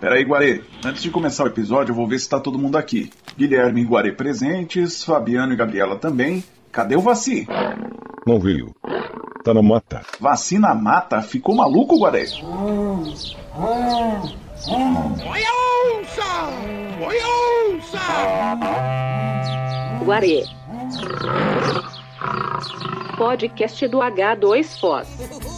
Peraí, Guarê. Antes de começar o episódio, eu vou ver se tá todo mundo aqui. Guilherme e Guarê presentes, Fabiano e Gabriela também. Cadê o Vaci? Não veio. Tá na mata. Vacina mata? Ficou maluco, Guarê? Oi, onça! Oi, onça! Guarê. Podcast do H2Foz.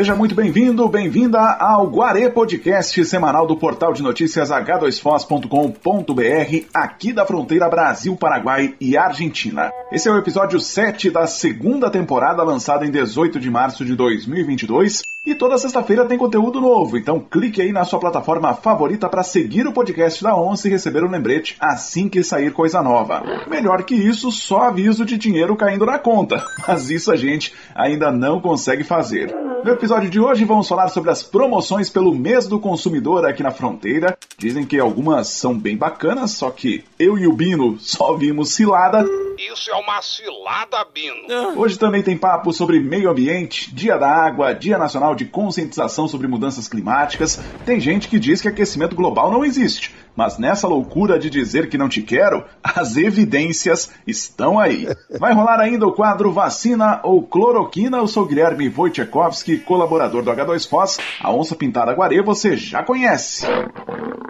Seja muito bem-vindo, bem-vinda ao Guarê Podcast semanal do portal de notícias h2foz.com.br, aqui da fronteira Brasil, Paraguai e Argentina. Esse é o episódio 7 da segunda temporada, lançado em 18 de março de 2022. E toda sexta-feira tem conteúdo novo, então clique aí na sua plataforma favorita para seguir o podcast da Onça e receber um lembrete assim que sair coisa nova. Melhor que isso, só aviso de dinheiro caindo na conta, mas isso a gente ainda não consegue fazer. No episódio de hoje vamos falar sobre as promoções pelo mês do consumidor aqui na fronteira. Dizem que algumas são bem bacanas, só que eu e o Bino só vimos cilada. Isso é uma cilada, Bino. Hoje também tem papo sobre meio ambiente, Dia da Água, Dia Nacional de Conscientização sobre Mudanças Climáticas. Tem gente que diz que aquecimento global não existe. Mas nessa loucura de dizer que não te quero, as evidências estão aí. Vai rolar ainda o quadro Vacina ou Cloroquina. Eu sou Guilherme Wojciechowski, colaborador do H2Foz. A onça pintada Guarê você já conhece.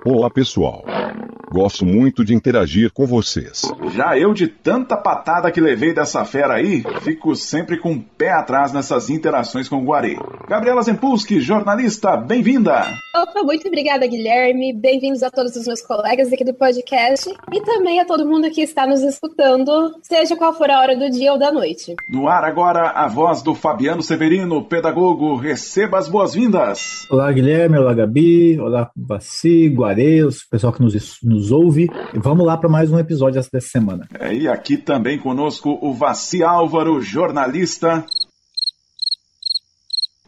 Olá, pessoal. Gosto muito de interagir com vocês. Já eu, de tanta patada que levei dessa fera aí, fico sempre com o pé atrás nessas interações com o Guarê. Gabriela Zempulski, jornalista, bem-vinda! Opa, muito obrigada, Guilherme. Bem-vindos a todos os meus colegas aqui do podcast e também a todo mundo que está nos escutando, seja qual for a hora do dia ou da noite. No ar agora, a voz do Fabiano Severino, pedagogo. Receba as boas-vindas! Olá, Guilherme. Olá, Gabi. Olá, Baci, Guarê, o pessoal que nos, nos ouve. E vamos lá para mais um episódio dessa semana. É, e aqui também conosco o Vaci Álvaro, jornalista.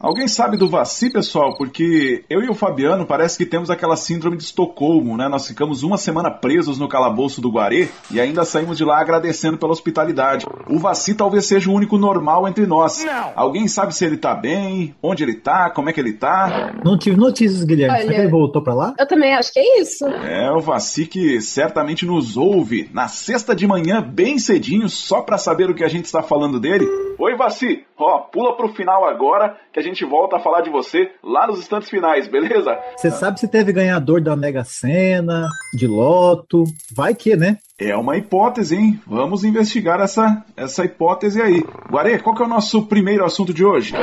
Alguém sabe do Vaci, pessoal? Porque eu e o Fabiano parece que temos aquela síndrome de Estocolmo, né? Nós ficamos uma semana presos no calabouço do Guarê e ainda saímos de lá agradecendo pela hospitalidade. O Vaci talvez seja o único normal entre nós. Não. Alguém sabe se ele tá bem, onde ele tá, como é que ele tá? Não tive notícias, Guilherme. Será Olha- que ele voltou para lá? Eu também acho que é isso. É, o Vaci que certamente nos ouve na sexta de manhã, bem cedinho, só pra saber o que a gente está falando dele. Oi, Vaci! Ó, pula pro final agora que a gente volta a falar de você lá nos instantes finais, beleza? Você sabe se teve ganhador da Mega Sena, de Loto? Vai que, né? É uma hipótese, hein? Vamos investigar essa, essa hipótese aí. Guarê, qual que é o nosso primeiro assunto de hoje?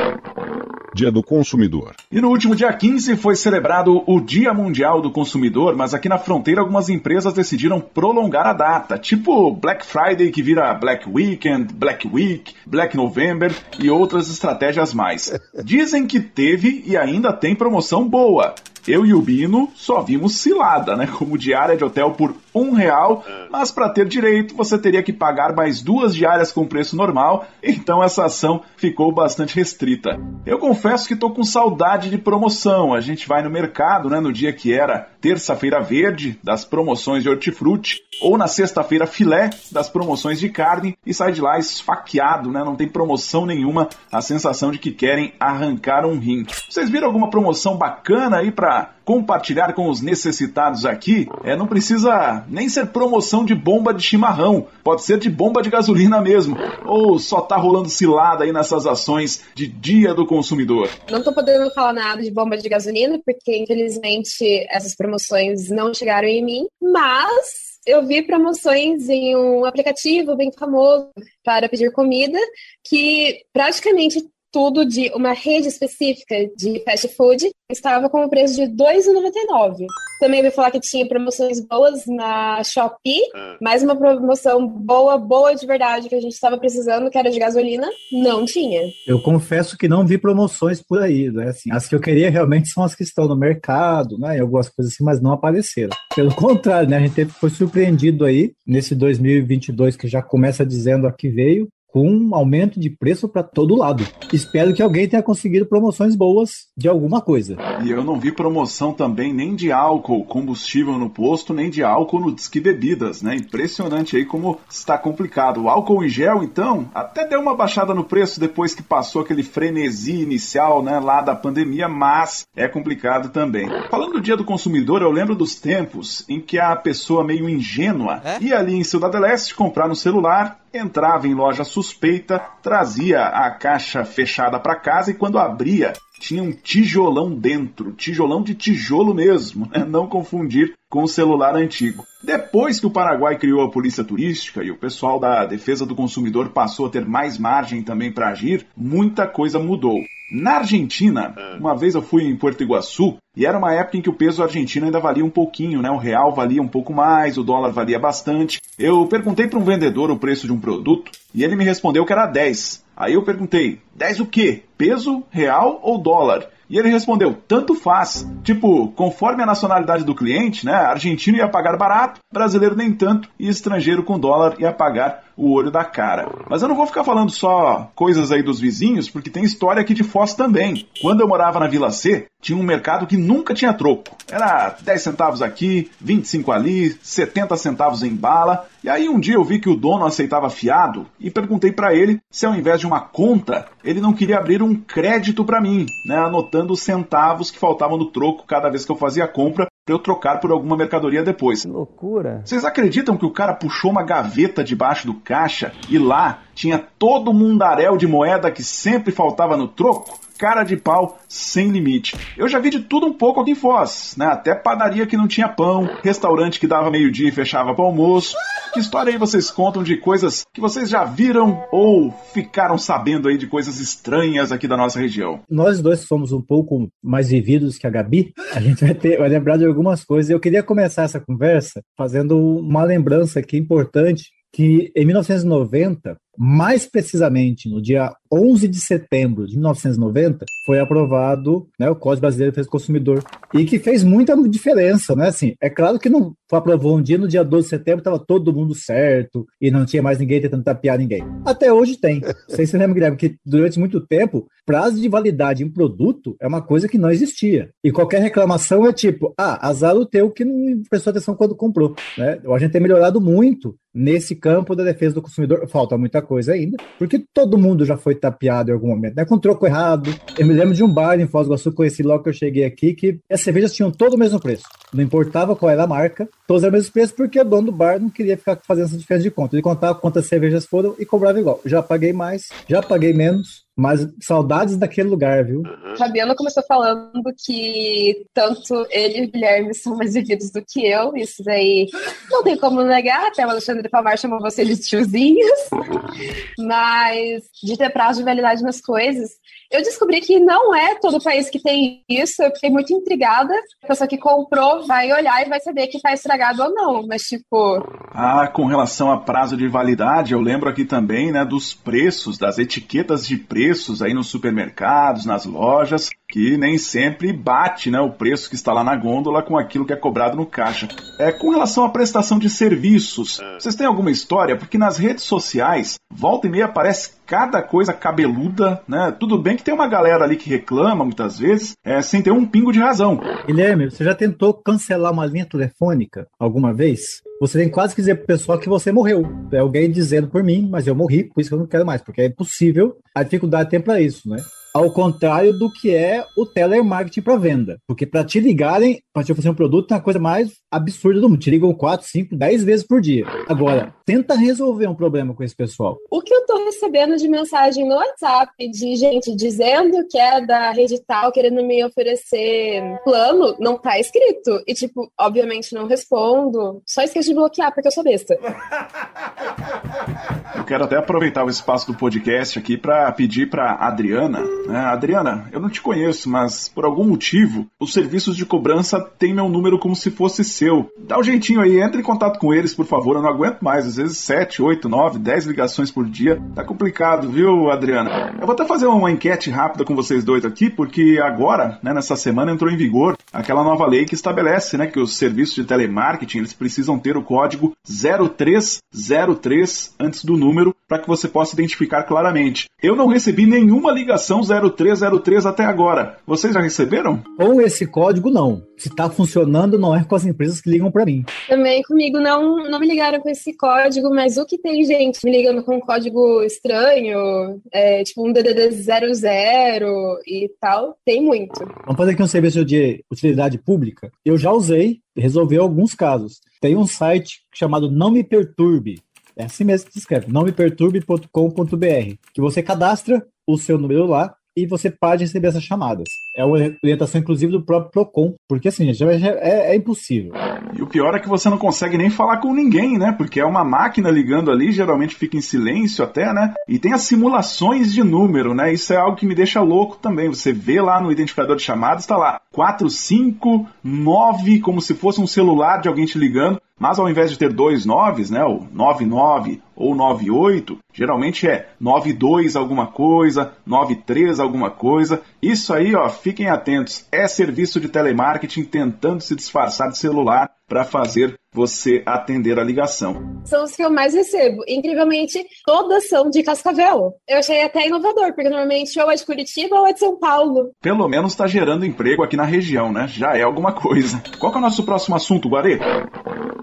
Dia do consumidor. E no último dia 15 foi celebrado o Dia Mundial do Consumidor, mas aqui na fronteira algumas empresas decidiram prolongar a data, tipo Black Friday que vira Black Weekend, Black Week, Black November e outras estratégias mais. Dizem que teve e ainda tem promoção boa. Eu e o Bino só vimos cilada, né? Como diária de hotel por um real, mas para ter direito você teria que pagar mais duas diárias com preço normal, então essa ação ficou bastante restrita. Eu confesso que tô com saudade de promoção. A gente vai no mercado, né? No dia que era terça-feira verde das promoções de hortifruti, ou na sexta-feira filé das promoções de carne e sai de lá esfaqueado, né? Não tem promoção nenhuma, a sensação de que querem arrancar um rim. Vocês viram alguma promoção bacana aí para compartilhar com os necessitados aqui? É, não precisa nem ser promoção de bomba de chimarrão, pode ser de bomba de gasolina mesmo, ou só tá rolando cilada aí nessas ações de Dia do Consumidor. Não tô podendo falar nada de bomba de gasolina, porque infelizmente essas promoções não chegaram em mim, mas eu vi promoções em um aplicativo bem famoso para pedir comida, que praticamente tudo de uma rede específica de fast food estava com o preço de R$ 2,99. Também ouvi falar que tinha promoções boas na Shopee, mais uma promoção boa, boa de verdade que a gente estava precisando, que era de gasolina, não tinha. Eu confesso que não vi promoções por aí, né? Assim, as que eu queria realmente são as que estão no mercado, né? Em algumas coisas assim, mas não apareceram. Pelo contrário, né? A gente foi surpreendido aí nesse 2022 que já começa dizendo a que veio com um aumento de preço para todo lado. Espero que alguém tenha conseguido promoções boas de alguma coisa. E eu não vi promoção também nem de álcool, combustível no posto, nem de álcool no Disque Bebidas, né? Impressionante aí como está complicado. O álcool em gel, então, até deu uma baixada no preço depois que passou aquele frenesi inicial, né, lá da pandemia, mas é complicado também. Falando do Dia do Consumidor, eu lembro dos tempos em que a pessoa meio ingênua É? ia ali em Cidade Leste comprar no celular, entrava em loja suspeita, trazia a caixa fechada para casa e quando abria tinha um tijolão dentro, tijolão de tijolo mesmo, né? não confundir com o celular antigo. Depois que o Paraguai criou a polícia turística e o pessoal da defesa do consumidor passou a ter mais margem também para agir, muita coisa mudou. Na Argentina, uma vez eu fui em Porto Iguaçu e era uma época em que o peso argentino ainda valia um pouquinho, né? O real valia um pouco mais, o dólar valia bastante. Eu perguntei para um vendedor o preço de um produto e ele me respondeu que era 10. Aí eu perguntei: 10 o quê? Peso, real ou dólar? E ele respondeu: tanto faz. Tipo, conforme a nacionalidade do cliente, né? Argentino ia pagar barato, brasileiro nem tanto, e estrangeiro com dólar ia pagar o olho da cara. Mas eu não vou ficar falando só coisas aí dos vizinhos, porque tem história aqui de Foz também. Quando eu morava na Vila C, tinha um mercado que nunca tinha troco. Era 10 centavos aqui, 25 ali, 70 centavos em bala. E aí um dia eu vi que o dono aceitava fiado e perguntei para ele se ao invés de uma conta, ele não queria abrir um crédito para mim, né, anotando os centavos que faltavam no troco cada vez que eu fazia compra para eu trocar por alguma mercadoria depois. Loucura. Vocês acreditam que o cara puxou uma gaveta debaixo do caixa e lá tinha todo o mundaréu de moeda que sempre faltava no troco? Cara de pau sem limite. Eu já vi de tudo um pouco aqui em Foz, né? Até padaria que não tinha pão, restaurante que dava meio-dia e fechava para almoço. Que história aí vocês contam de coisas que vocês já viram ou ficaram sabendo aí de coisas estranhas aqui da nossa região? Nós dois somos um pouco mais vividos que a Gabi. A gente vai, ter, vai lembrar de algumas coisas. Eu queria começar essa conversa fazendo uma lembrança aqui importante que em 1990, mais precisamente no dia 11 de setembro de 1990, foi aprovado né, o Código Brasileiro de Defesa do Consumidor e que fez muita diferença, né? Assim, é claro que não aprovou um dia, no dia 12 de setembro estava todo mundo certo e não tinha mais ninguém tentando tapear ninguém. Até hoje tem. Vocês se lembram, Guilherme, que durante muito tempo, prazo de validade em produto é uma coisa que não existia. E qualquer reclamação é tipo, ah, azar o teu que não prestou atenção quando comprou. Né? A gente tem melhorado muito nesse campo da defesa do consumidor. Falta muita coisa ainda, porque todo mundo já foi tapeado em algum momento, né? Com troco errado. Eu me lembro de um bar em Foz do Iguaçu, conheci logo que eu cheguei aqui, que as cervejas tinham todo o mesmo preço. Não importava qual era a marca, todos eram o mesmo preço, porque o dono do bar não queria ficar fazendo essa diferença de conta. Ele contava quantas cervejas foram e cobrava igual. Já paguei mais, já paguei menos, mas saudades daquele lugar, viu? Fabiano começou falando que tanto ele e o Guilherme são mais vividos do que eu. Isso daí não tem como negar, até o Alexandre Palmar chamou vocês de tiozinhos. Mas de ter prazo de validade nas coisas, eu descobri que não é todo país que tem isso. Eu fiquei muito intrigada. A pessoa que comprou vai olhar e vai saber que tá estragado ou não. Mas, tipo, Ah, com relação a prazo de validade, eu lembro aqui também, né, dos preços, das etiquetas de preços aí nos supermercados, nas lojas, que nem sempre bate, né, o preço que está lá na gôndola com aquilo que é cobrado no caixa. É, com relação à prestação de serviços, vocês têm alguma história? Porque nas redes sociais, volta e meia aparece cada coisa cabeluda, né? Tudo bem que tem uma galera ali que reclama muitas vezes, é, sem ter um pingo de razão. Guilherme, você já tentou cancelar uma linha telefônica alguma vez? Você tem quase que dizer pro pessoal que você morreu. É alguém dizendo por mim, mas eu morri, por isso que eu não quero mais, porque é impossível. A dificuldade tem para isso, né? Ao contrário do que é o telemarketing para venda. Porque para te ligarem, para te oferecer um produto, é uma coisa mais absurda do mundo. Te ligam 4, 5, 10 vezes por dia. Agora, tenta resolver um problema com esse pessoal. o que eu tô recebendo de mensagem no WhatsApp de gente dizendo que é da rede tal, querendo me oferecer plano, não tá escrito. E, tipo, obviamente não respondo. Só esqueço de bloquear, porque eu sou besta. Eu quero até aproveitar o espaço do podcast aqui para pedir para Adriana, né? Adriana, eu não te conheço, mas por algum motivo os serviços de cobrança têm meu número como se fosse seu. Dá um jeitinho aí, entre em contato com eles, por favor. Eu não aguento mais, às vezes 7, 8, 9, 10 ligações por dia. Tá complicado, viu, Adriana? Eu vou até fazer uma enquete rápida com vocês dois aqui, porque agora, né, nessa semana entrou em vigor aquela nova lei que estabelece, né, que os serviços de telemarketing, eles precisam ter o código 0303 antes do número número para que você possa identificar claramente. Eu não recebi nenhuma ligação 0303 até agora. Vocês já receberam? Ou esse código não. Se está funcionando, não é com as empresas que ligam para mim. Também comigo não, não me ligaram com esse código, mas o que tem gente me ligando com um código estranho, é, tipo um DDD 00 e tal, tem muito. Vamos fazer aqui um serviço de utilidade pública. Eu já usei, resolveu alguns casos. Tem um site chamado Não Me Perturbe. É assim mesmo que se escreve, nãomeperturbe.com.br, que você cadastra o seu número lá e você pode receber essas chamadas. É uma orientação, inclusive, do próprio PROCON, porque assim, já é, é, impossível. E o pior é que você não consegue nem falar com ninguém, né? Porque é uma máquina ligando ali, geralmente fica em silêncio até, né? E tem as simulações de número, né? Isso é algo que me deixa louco também. Você vê lá no identificador de chamadas, está lá 459, como se fosse um celular de alguém te ligando. Mas ao invés de ter dois noves, né, o 99 ou 98, geralmente é 92 alguma coisa, 93 alguma coisa. Isso aí, ó, fiquem atentos, é serviço de telemarketing tentando se disfarçar de celular para fazer você atender a ligação. São os que eu mais recebo. Incrivelmente, todas são de Cascavel. Eu achei até inovador, porque normalmente ou é de Curitiba ou é de São Paulo. Pelo menos está gerando emprego aqui na região, né? Já é alguma coisa. Qual é o nosso próximo assunto, Guarê?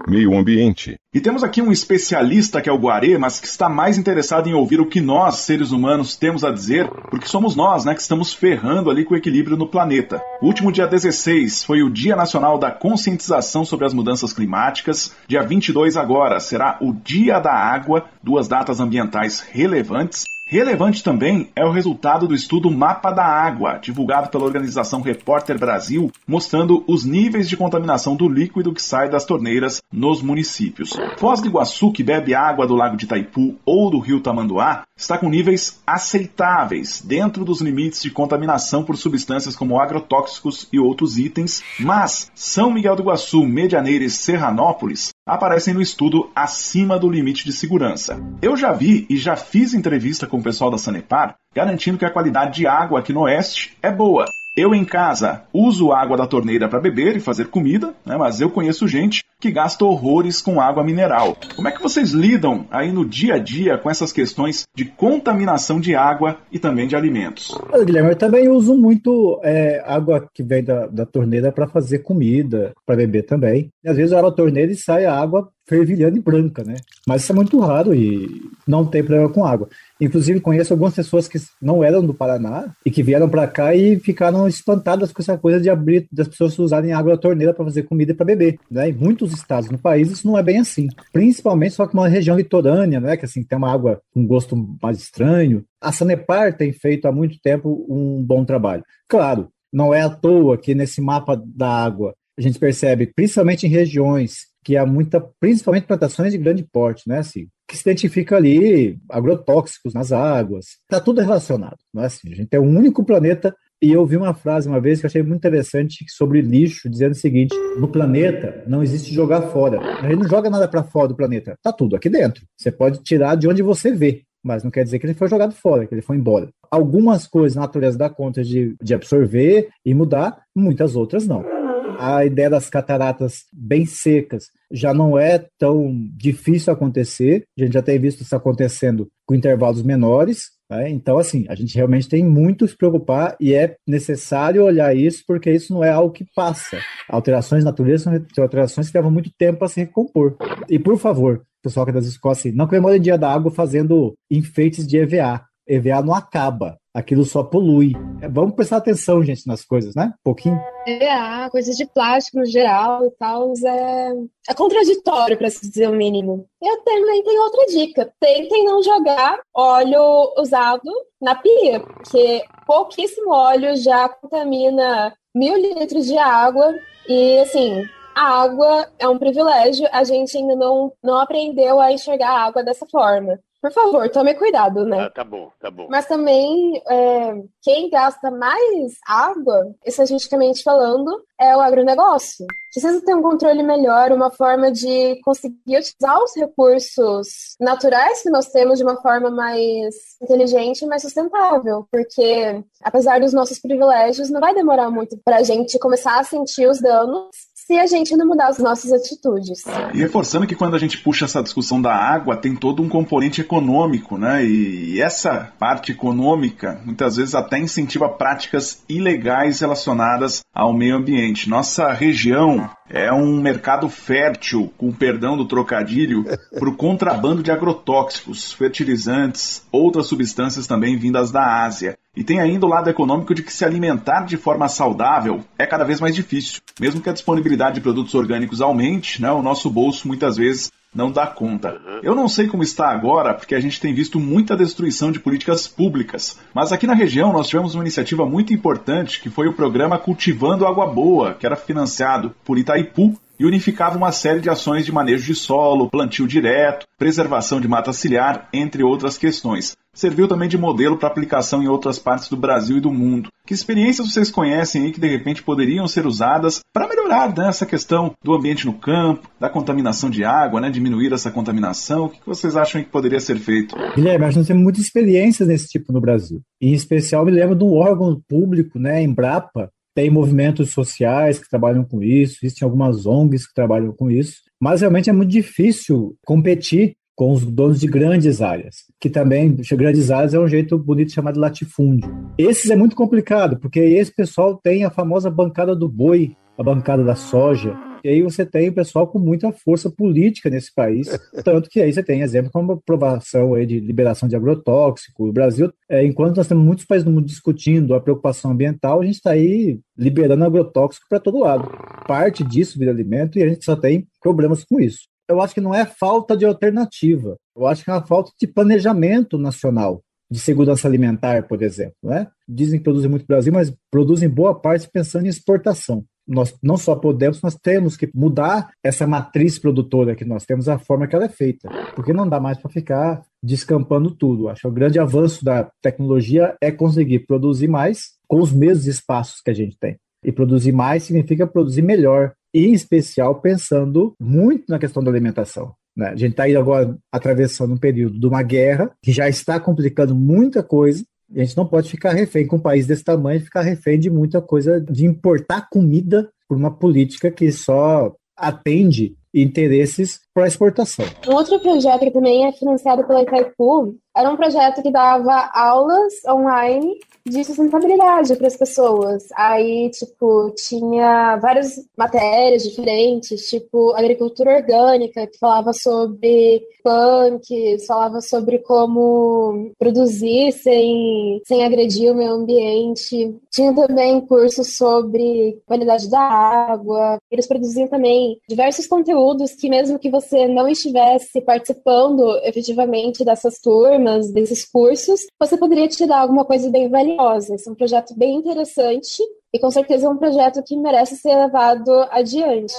Meio ambiente. E temos aqui um especialista que é o Guarê, mas que está mais interessado em ouvir o que nós, seres humanos, temos a dizer, porque somos nós, né, que estamos ferrando ali com o equilíbrio no planeta. O último dia 16 foi o Dia Nacional da Conscientização sobre as Mudanças Climáticas. Dia 22 agora será o Dia da Água, duas datas ambientais relevantes. Relevante também é o resultado do estudo Mapa da Água, divulgado pela organização Repórter Brasil, mostrando os níveis de contaminação do líquido que sai das torneiras nos municípios. Foz do Iguaçu, que bebe água do Lago de Itaipu ou do Rio Tamanduá, está com níveis aceitáveis, dentro dos limites de contaminação por substâncias como agrotóxicos e outros itens, mas São Miguel do Iguaçu, Medianeira e Serranópolis aparecem no estudo acima do limite de segurança. Eu já vi e já fiz entrevista com o pessoal da Sanepar garantindo que a qualidade de água aqui no Oeste é boa. Eu em casa uso água da torneira para beber e fazer comida, né, mas eu conheço gente que gasta horrores com água mineral. Como é que vocês lidam aí no dia a dia com essas questões de contaminação de água e também de alimentos? Olha, Guilherme, eu também uso muito é, água que vem da, da torneira para fazer comida, para beber também. E às vezes eu abro a torneira e sai a água fervilhando e branca, né? Mas isso é muito raro e não tem problema com água. Inclusive, conheço algumas pessoas que não eram do Paraná e que vieram para cá e ficaram espantadas com essa coisa de abrir, das pessoas usarem água da torneira para fazer comida e para beber. Né? Em muitos estados no país isso não é bem assim. Principalmente só que uma região litorânea, né? que assim tem uma água com gosto mais estranho. A Sanepar tem feito há muito tempo um bom trabalho. Claro, não é à toa que nesse mapa da água a gente percebe, principalmente em regiões que há muita, principalmente plantações de grande porte, né? Assim, que se identifica ali agrotóxicos nas águas. Está tudo relacionado, não é assim? A gente é o único planeta. E eu vi uma frase uma vez que eu achei muito interessante sobre lixo, dizendo o seguinte: no planeta não existe jogar fora. A gente não joga nada para fora do planeta. Tá tudo aqui dentro. Você pode tirar de onde você vê, mas não quer dizer que ele foi jogado fora, que ele foi embora. Algumas coisas a natureza dá conta de, de absorver e mudar, muitas outras não a ideia das cataratas bem secas já não é tão difícil acontecer. A gente já tem visto isso acontecendo com intervalos menores. Né? Então, assim, a gente realmente tem muito se preocupar e é necessário olhar isso, porque isso não é algo que passa. Alterações na natureza são alterações que levam muito tempo para se recompor. E, por favor, pessoal que é das escolas, assim, não comemore o Dia da Água fazendo enfeites de EVA. EVA não acaba aquilo só polui. É, vamos prestar atenção, gente, nas coisas, né? Um pouquinho. É, coisas de plástico no geral e tal, é, é contraditório, para se dizer o mínimo. Eu também tenho outra dica. Tentem não jogar óleo usado na pia, porque pouquíssimo óleo já contamina mil litros de água. E, assim, a água é um privilégio, a gente ainda não, não aprendeu a enxergar a água dessa forma. Por favor, tome cuidado, né? Ah, tá bom, tá bom. Mas também, é, quem gasta mais água, estatisticamente falando, é o agronegócio. Precisa ter um controle melhor, uma forma de conseguir utilizar os recursos naturais que nós temos de uma forma mais inteligente e mais sustentável. Porque, apesar dos nossos privilégios, não vai demorar muito para a gente começar a sentir os danos se a gente não mudar as nossas atitudes. E reforçando que quando a gente puxa essa discussão da água, tem todo um componente econômico, né? E essa parte econômica muitas vezes até incentiva práticas ilegais relacionadas ao meio ambiente. Nossa região é um mercado fértil, com perdão do trocadilho, para o contrabando de agrotóxicos, fertilizantes, outras substâncias também vindas da Ásia. E tem ainda o lado econômico de que se alimentar de forma saudável é cada vez mais difícil. Mesmo que a disponibilidade de produtos orgânicos aumente, né, o nosso bolso muitas vezes não dá conta. Eu não sei como está agora, porque a gente tem visto muita destruição de políticas públicas. Mas aqui na região nós tivemos uma iniciativa muito importante que foi o programa Cultivando Água Boa, que era financiado por Itaipu e unificava uma série de ações de manejo de solo, plantio direto, preservação de mata ciliar, entre outras questões. Serviu também de modelo para aplicação em outras partes do Brasil e do mundo. Que experiências vocês conhecem aí que de repente poderiam ser usadas para melhorar né, essa questão do ambiente no campo, da contaminação de água, né, diminuir essa contaminação? O que vocês acham que poderia ser feito? Guilherme, nós temos muitas experiências desse tipo no Brasil. em especial, me lembro do órgão público, né, Embrapa, tem movimentos sociais que trabalham com isso, existem algumas ONGs que trabalham com isso, mas realmente é muito difícil competir com os donos de grandes áreas, que também, grandes áreas é um jeito bonito chamado latifúndio. Esses é muito complicado, porque esse pessoal tem a famosa bancada do boi, a bancada da soja, e aí você tem o pessoal com muita força política nesse país, tanto que aí você tem exemplo como a aprovação aí de liberação de agrotóxico. O Brasil, é, enquanto nós temos muitos países do mundo discutindo a preocupação ambiental, a gente está aí liberando agrotóxico para todo lado. Parte disso vira alimento e a gente só tem problemas com isso. Eu acho que não é falta de alternativa, eu acho que é uma falta de planejamento nacional de segurança alimentar, por exemplo. Né? Dizem que produzem muito no Brasil, mas produzem boa parte pensando em exportação nós não só podemos, nós temos que mudar essa matriz produtora que nós temos, a forma que ela é feita, porque não dá mais para ficar descampando tudo. Acho que o grande avanço da tecnologia é conseguir produzir mais com os mesmos espaços que a gente tem. E produzir mais significa produzir melhor, e em especial pensando muito na questão da alimentação. Né? A gente está aí agora atravessando um período de uma guerra que já está complicando muita coisa, a gente não pode ficar refém com um país desse tamanho, ficar refém de muita coisa, de importar comida por uma política que só atende interesses para exportação. Um outro projeto que também é financiado pela Itaipu era um projeto que dava aulas online de sustentabilidade para as pessoas. Aí, tipo, tinha várias matérias diferentes, tipo agricultura orgânica, que falava sobre punk, falava sobre como produzir sem, sem agredir o meio ambiente. Tinha também cursos sobre qualidade da água. Eles produziam também diversos conteúdos que, mesmo que você não estivesse participando efetivamente dessas turmas, desses cursos, você poderia tirar alguma coisa bem valiosa. Esse é um projeto bem interessante e com certeza é um projeto que merece ser levado adiante.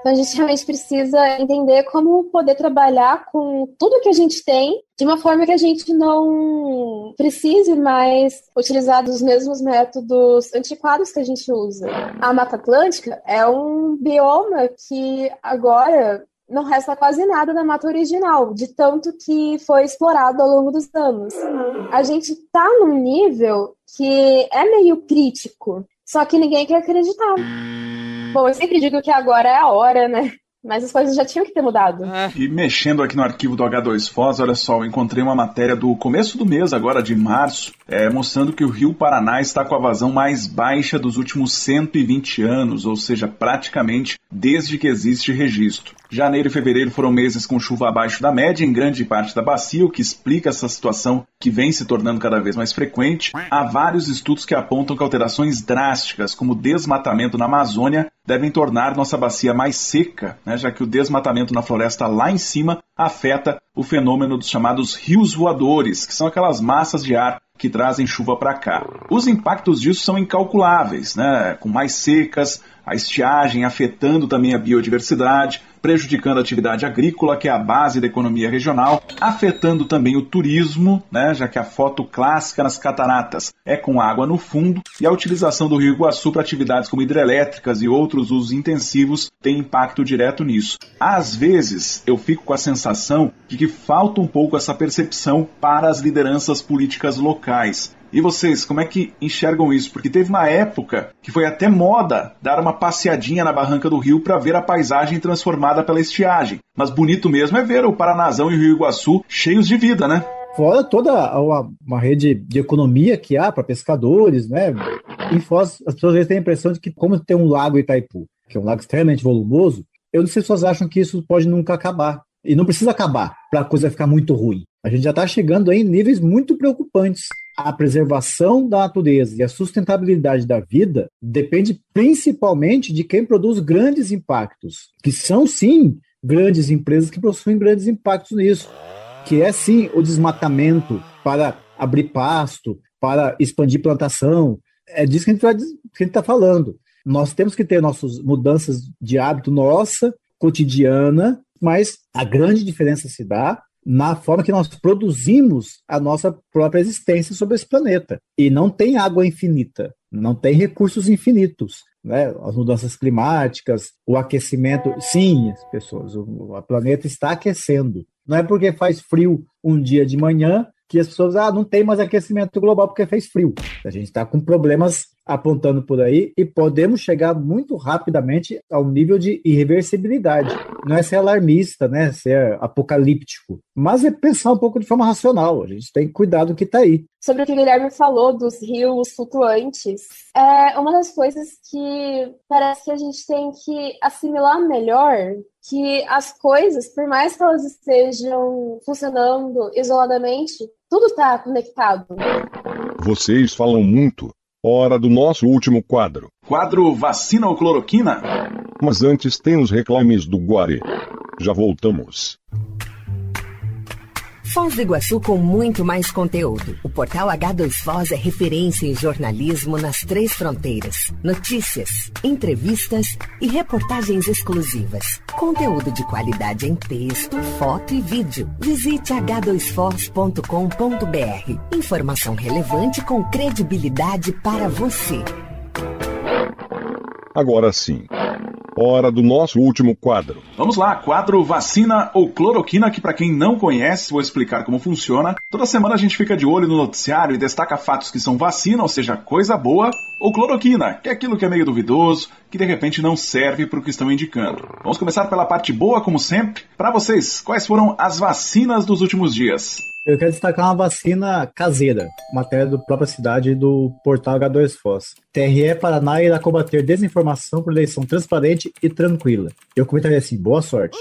Então a gente realmente precisa entender como poder trabalhar com tudo que a gente tem de uma forma que a gente não precise mais utilizar os mesmos métodos antiquados que a gente usa. A Mata Atlântica é um bioma que agora não resta quase nada da mata original, de tanto que foi explorado ao longo dos anos. A gente está num nível que é meio crítico, só que ninguém quer acreditar. Bom, eu sempre digo que agora é a hora, né? Mas as coisas já tinham que ter mudado. E mexendo aqui no arquivo do H2Foz, olha só, eu encontrei uma matéria do começo do mês, agora de março, é, mostrando que o Rio Paraná está com a vazão mais baixa dos últimos 120 anos, ou seja, praticamente desde que existe registro. Janeiro e fevereiro foram meses com chuva abaixo da média em grande parte da bacia, o que explica essa situação que vem se tornando cada vez mais frequente. Há vários estudos que apontam que alterações drásticas, como desmatamento na Amazônia, devem tornar nossa bacia mais seca, né, já que o desmatamento na floresta lá em cima afeta o fenômeno dos chamados rios voadores, que são aquelas massas de ar que trazem chuva para cá. Os impactos disso são incalculáveis, né? com mais secas, a estiagem afetando também a biodiversidade, prejudicando a atividade agrícola, que é a base da economia regional, afetando também o turismo, né, já que a foto clássica nas cataratas é com água no fundo, e a utilização do Rio Iguaçu para atividades como hidrelétricas e outros usos intensivos tem impacto direto nisso. Às vezes, eu fico com a sensação de que falta um pouco essa percepção para as lideranças políticas locais locais. E vocês, como é que enxergam isso? Porque teve uma época que foi até moda dar uma passeadinha na barranca do rio para ver a paisagem transformada pela estiagem. Mas bonito mesmo é ver o Paranazão e o Rio Iguaçu cheios de vida, né? Fora toda uma, rede de economia que há para pescadores, né? Em Foz, as pessoas têm a impressão de que, como tem um lago Itaipu, que é um lago extremamente volumoso, eu não sei se as pessoas acham que isso pode nunca acabar. E não precisa acabar para a coisa ficar muito ruim. A gente já está chegando em níveis muito preocupantes. A preservação da natureza e a sustentabilidade da vida depende principalmente de quem produz grandes impactos, que são sim grandes empresas que possuem grandes impactos nisso, que é sim o desmatamento para abrir pasto, para expandir plantação. É disso que a gente está falando. Nós temos que ter nossas mudanças de hábito nossa, cotidiana, mas a grande diferença se dá na forma que nós produzimos a nossa própria existência sobre esse planeta. E não tem água infinita, não tem recursos infinitos. Né? As mudanças climáticas, o aquecimento. Sim, as pessoas, o, o planeta está aquecendo. Não é porque faz frio um dia de manhã que as pessoas, ah, não tem mais aquecimento global porque fez frio. A gente está com problemas apontando por aí e podemos chegar muito rapidamente ao nível de irreversibilidade. Não é ser alarmista, né, ser apocalíptico, mas é pensar um pouco de forma racional. A gente tem que cuidar do que está aí. Sobre o que o Guilherme falou dos rios flutuantes, é uma das coisas que parece que a gente tem que assimilar melhor que as coisas, por mais que elas estejam funcionando isoladamente, tudo está conectado. Vocês falam muito. Hora do nosso último quadro. Quadro Vacina ou Cloroquina? Mas antes tem os reclames do Guarê. Já voltamos. Foz do Iguaçu com muito mais conteúdo. O portal H2Foz é referência em jornalismo nas três fronteiras. Notícias, entrevistas e reportagens exclusivas. Conteúdo de qualidade em texto, foto e vídeo. Visite h2foz.com.br. Informação relevante com credibilidade para você. Agora sim. Hora do nosso último quadro. Vamos lá, quadro vacina ou cloroquina, que para quem não conhece, vou explicar como funciona. Toda semana a gente fica de olho no noticiário e destaca fatos que são vacina, ou seja, coisa boa, ou cloroquina, que é aquilo que é meio duvidoso, que de repente não serve para o que estão indicando. Vamos começar pela parte boa, como sempre. Para vocês, quais foram as vacinas dos últimos dias? Eu quero destacar uma vacina caseira, matéria do própria cidade do portal H2Foz. TRE Paraná irá combater desinformação por eleição transparente e tranquila. Eu comentaria assim, boa sorte.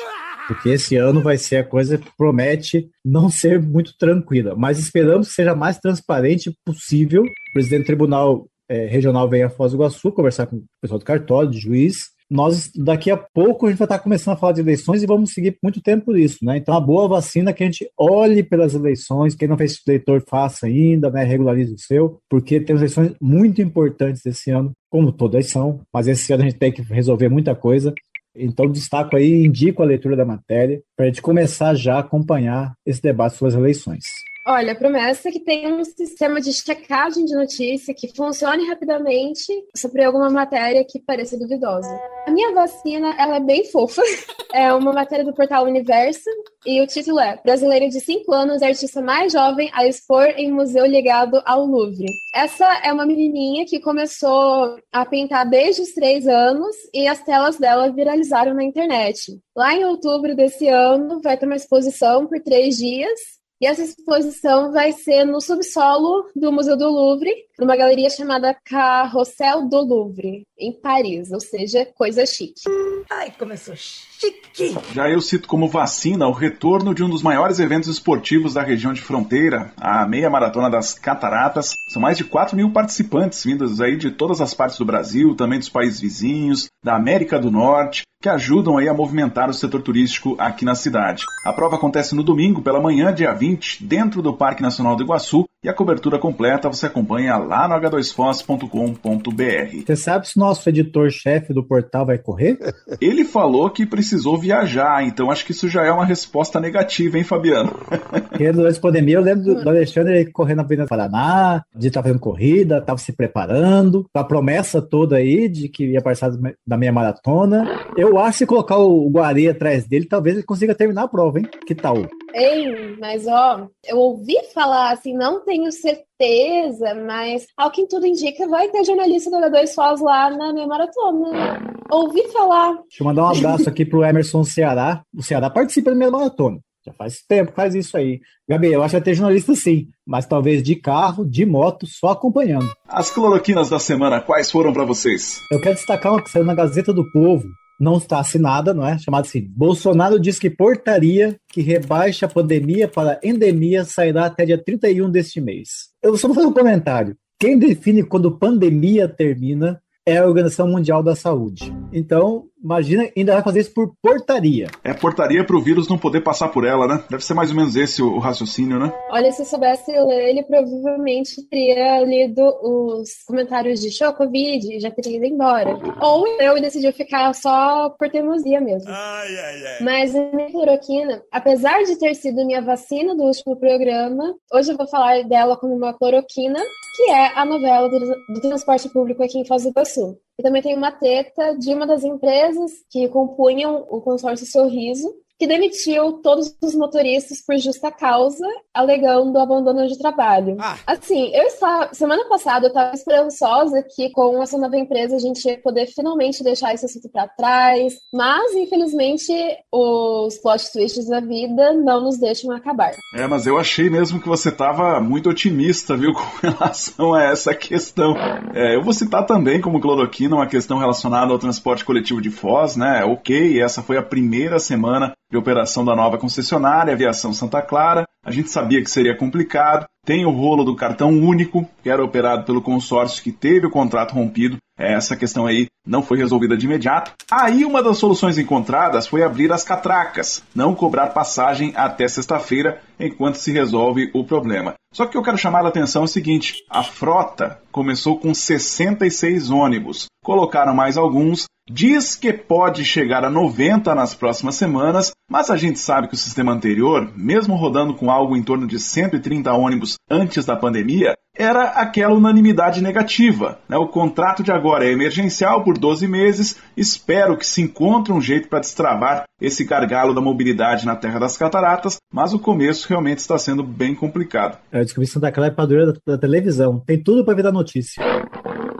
Porque esse ano vai ser a coisa que promete não ser muito tranquila, mas esperamos que seja mais transparente possível. O presidente do Tribunal é, Regional vem a Foz do Iguaçu conversar com o pessoal do cartório, de juiz, nós daqui a pouco a gente vai estar começando a falar de eleições e vamos seguir muito tempo por isso, né? Então a boa vacina é que a gente olhe pelas eleições, quem não fez eleitor faça ainda, né? Regularize o seu, porque temos eleições muito importantes esse ano, como todas são, mas esse ano a gente tem que resolver muita coisa. Então, destaco aí, indico a leitura da matéria para a gente começar já a acompanhar esse debate sobre as eleições. Olha, a promessa é que tenha um sistema de checagem de notícia que funcione rapidamente sobre alguma matéria que pareça duvidosa. A minha vacina, ela é bem fofa. É uma matéria do portal Universo e o título é Brasileira de 5 anos, artista mais jovem a expor em museu ligado ao Louvre. Essa é uma menininha que começou a pintar desde os 3 anos e as telas dela viralizaram na internet. Lá em outubro desse ano, vai ter uma exposição por três dias e essa exposição vai ser no subsolo do Museu do Louvre, numa galeria chamada Carrossel do Louvre, em Paris, ou seja, coisa chique. Ai, começou chique! Já eu cito como vacina o retorno de um dos maiores eventos esportivos da região de fronteira, a meia maratona das Cataratas. São mais de 4 mil participantes vindos aí de todas as partes do Brasil, também dos países vizinhos, da América do Norte que ajudam aí a movimentar o setor turístico aqui na cidade. A prova acontece no domingo pela manhã, dia 20, dentro do Parque Nacional do Iguaçu, e a cobertura completa você acompanha lá no h2foz.com.br. Você sabe se nosso editor-chefe do portal vai correr? Ele falou que precisou viajar, então acho que isso já é uma resposta negativa, hein, Fabiano? Porque durante a pandemia eu lembro do Alexandre correndo na Avenida Paraná, de estar fazendo corrida, estava se preparando, a promessa toda aí de que ia participar da meia maratona. Eu acho que se colocar o Guarê atrás dele, talvez ele consiga terminar a prova, hein? Que tal? Ei, mas ó, eu ouvi falar assim, não tem tenho certeza, mas ao que tudo indica, vai ter jornalista do H2 Foz lá na minha maratona. Ouvi falar. Deixa eu mandar um abraço aqui pro Emerson Ceará. O Ceará participa da minha maratona. Já faz tempo que faz isso aí. Gabi, eu acho que vai ter jornalista sim, mas talvez de carro, de moto, só acompanhando. As cloroquinas da semana, quais foram para vocês? Eu quero destacar uma que saiu na Gazeta do Povo, não está assinada, não é? Chamada assim: Bolsonaro diz que portaria que rebaixa a pandemia para endemia sairá até dia 31 deste mês. Eu só vou fazer um comentário. Quem define quando pandemia termina é a Organização Mundial da Saúde. Então, imagina, ainda vai fazer isso por portaria. É portaria para o vírus não poder passar por ela, né? Deve ser mais ou menos esse o, raciocínio, né? Olha, se eu soubesse ler, ele provavelmente teria lido os comentários de show, Covid e já teria ido embora. Ou eu decidiu ficar só por teimosia mesmo. Ai, ai, ai. Mas a minha cloroquina, apesar de ter sido minha vacina do último programa, hoje eu vou falar dela como uma cloroquina, que é a novela do, do transporte público aqui em Foz do Iguaçu. E também tem uma teta de uma das empresas que compunham o consórcio Sorriso, que demitiu todos os motoristas por justa causa, alegando abandono de trabalho. Ah. Assim, eu estava. Semana passada eu estava esperançosa que com essa nova empresa a gente ia poder finalmente deixar esse assunto para trás, mas infelizmente os plot twists da vida não nos deixam acabar. É, mas eu achei mesmo que você estava muito otimista, viu, com relação a essa questão. É, eu vou citar também como cloroquina uma questão relacionada ao transporte coletivo de Foz, né? Ok, essa foi a primeira semana de operação da nova concessionária, Aviação Santa Clara. A gente sabia que seria complicado. Tem o rolo do cartão único, que era operado pelo consórcio que teve o contrato rompido. Essa questão aí não foi resolvida de imediato. Aí uma das soluções encontradas foi abrir as catracas, não cobrar passagem até sexta-feira enquanto se resolve o problema. Só que eu quero chamar a atenção é o seguinte: a frota começou com 66 ônibus, colocaram mais alguns, diz que pode chegar a 90 nas próximas semanas, mas a gente sabe que o sistema anterior, mesmo rodando com algo em torno de 130 ônibus antes da pandemia, era aquela unanimidade negativa. Né? O contrato de agora é emergencial por 12 meses. Espero que se encontre um jeito para destravar esse gargalo da mobilidade na Terra das Cataratas, mas o começo realmente está sendo bem complicado. É, a descobrição daquela é padroeira da, da televisão. Tem tudo para virar notícia.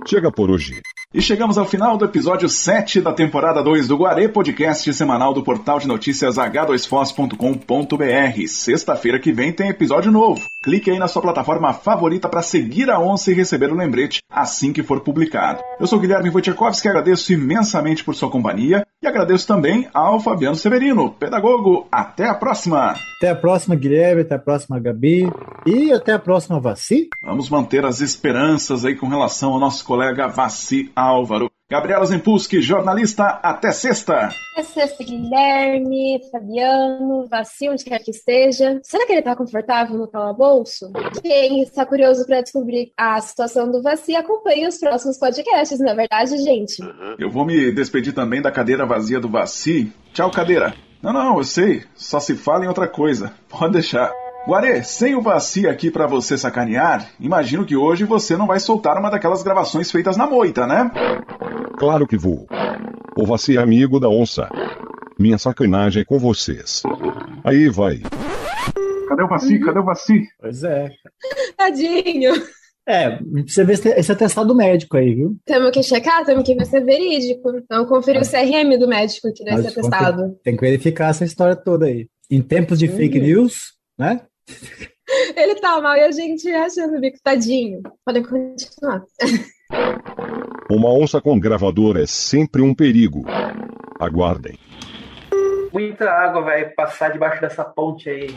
Chega por hoje. E chegamos ao final do episódio 7 da temporada 2 do Guarê Podcast semanal do portal de notícias h2foz.com.br. Sexta-feira que vem tem episódio novo. Clique aí na sua plataforma favorita para seguir a onça e receber o lembrete assim que for publicado. Eu sou Guilherme Wojciechowski, agradeço imensamente por sua companhia e agradeço também ao Fabiano Severino, pedagogo. Até a próxima! Até a próxima, Guilherme, até a próxima, Gabi e até a próxima, Vaci. Vamos manter as esperanças aí com relação ao nosso colega Vaci Álvaro. Gabriela Zempuski, jornalista, até sexta. Até sexta, Guilherme, Fabiano, Vaci, onde quer que esteja. Será que ele está confortável no calabouço? Quem está curioso para descobrir a situação do Vaci, acompanhe os próximos podcasts, não é verdade, gente? Eu vou me despedir também da cadeira vazia do Vaci. Tchau, cadeira. Não, não, eu sei. Só se fala em outra coisa. Pode deixar. Guarê, sem o Vaci aqui para você sacanear, imagino que hoje você não vai soltar uma daquelas gravações feitas na moita, né? Claro que vou. O Vaci é amigo da onça. Minha sacanagem é com vocês. Aí vai. Cadê o Vaci? Cadê o Vaci? Pois é. Tadinho. É, precisa ver esse atestado médico aí, viu? Temos que checar, temos que ver se é verídico. Vamos conferir é. o CRM do médico aqui nesse atestado. Tem que verificar essa história toda aí. Em tempos de uhum. fake news, né? Ele tá mal e a gente achando o bico tadinho. Podem continuar. Uma onça com gravador é sempre um perigo. Aguardem. Muita água vai passar debaixo dessa ponte aí.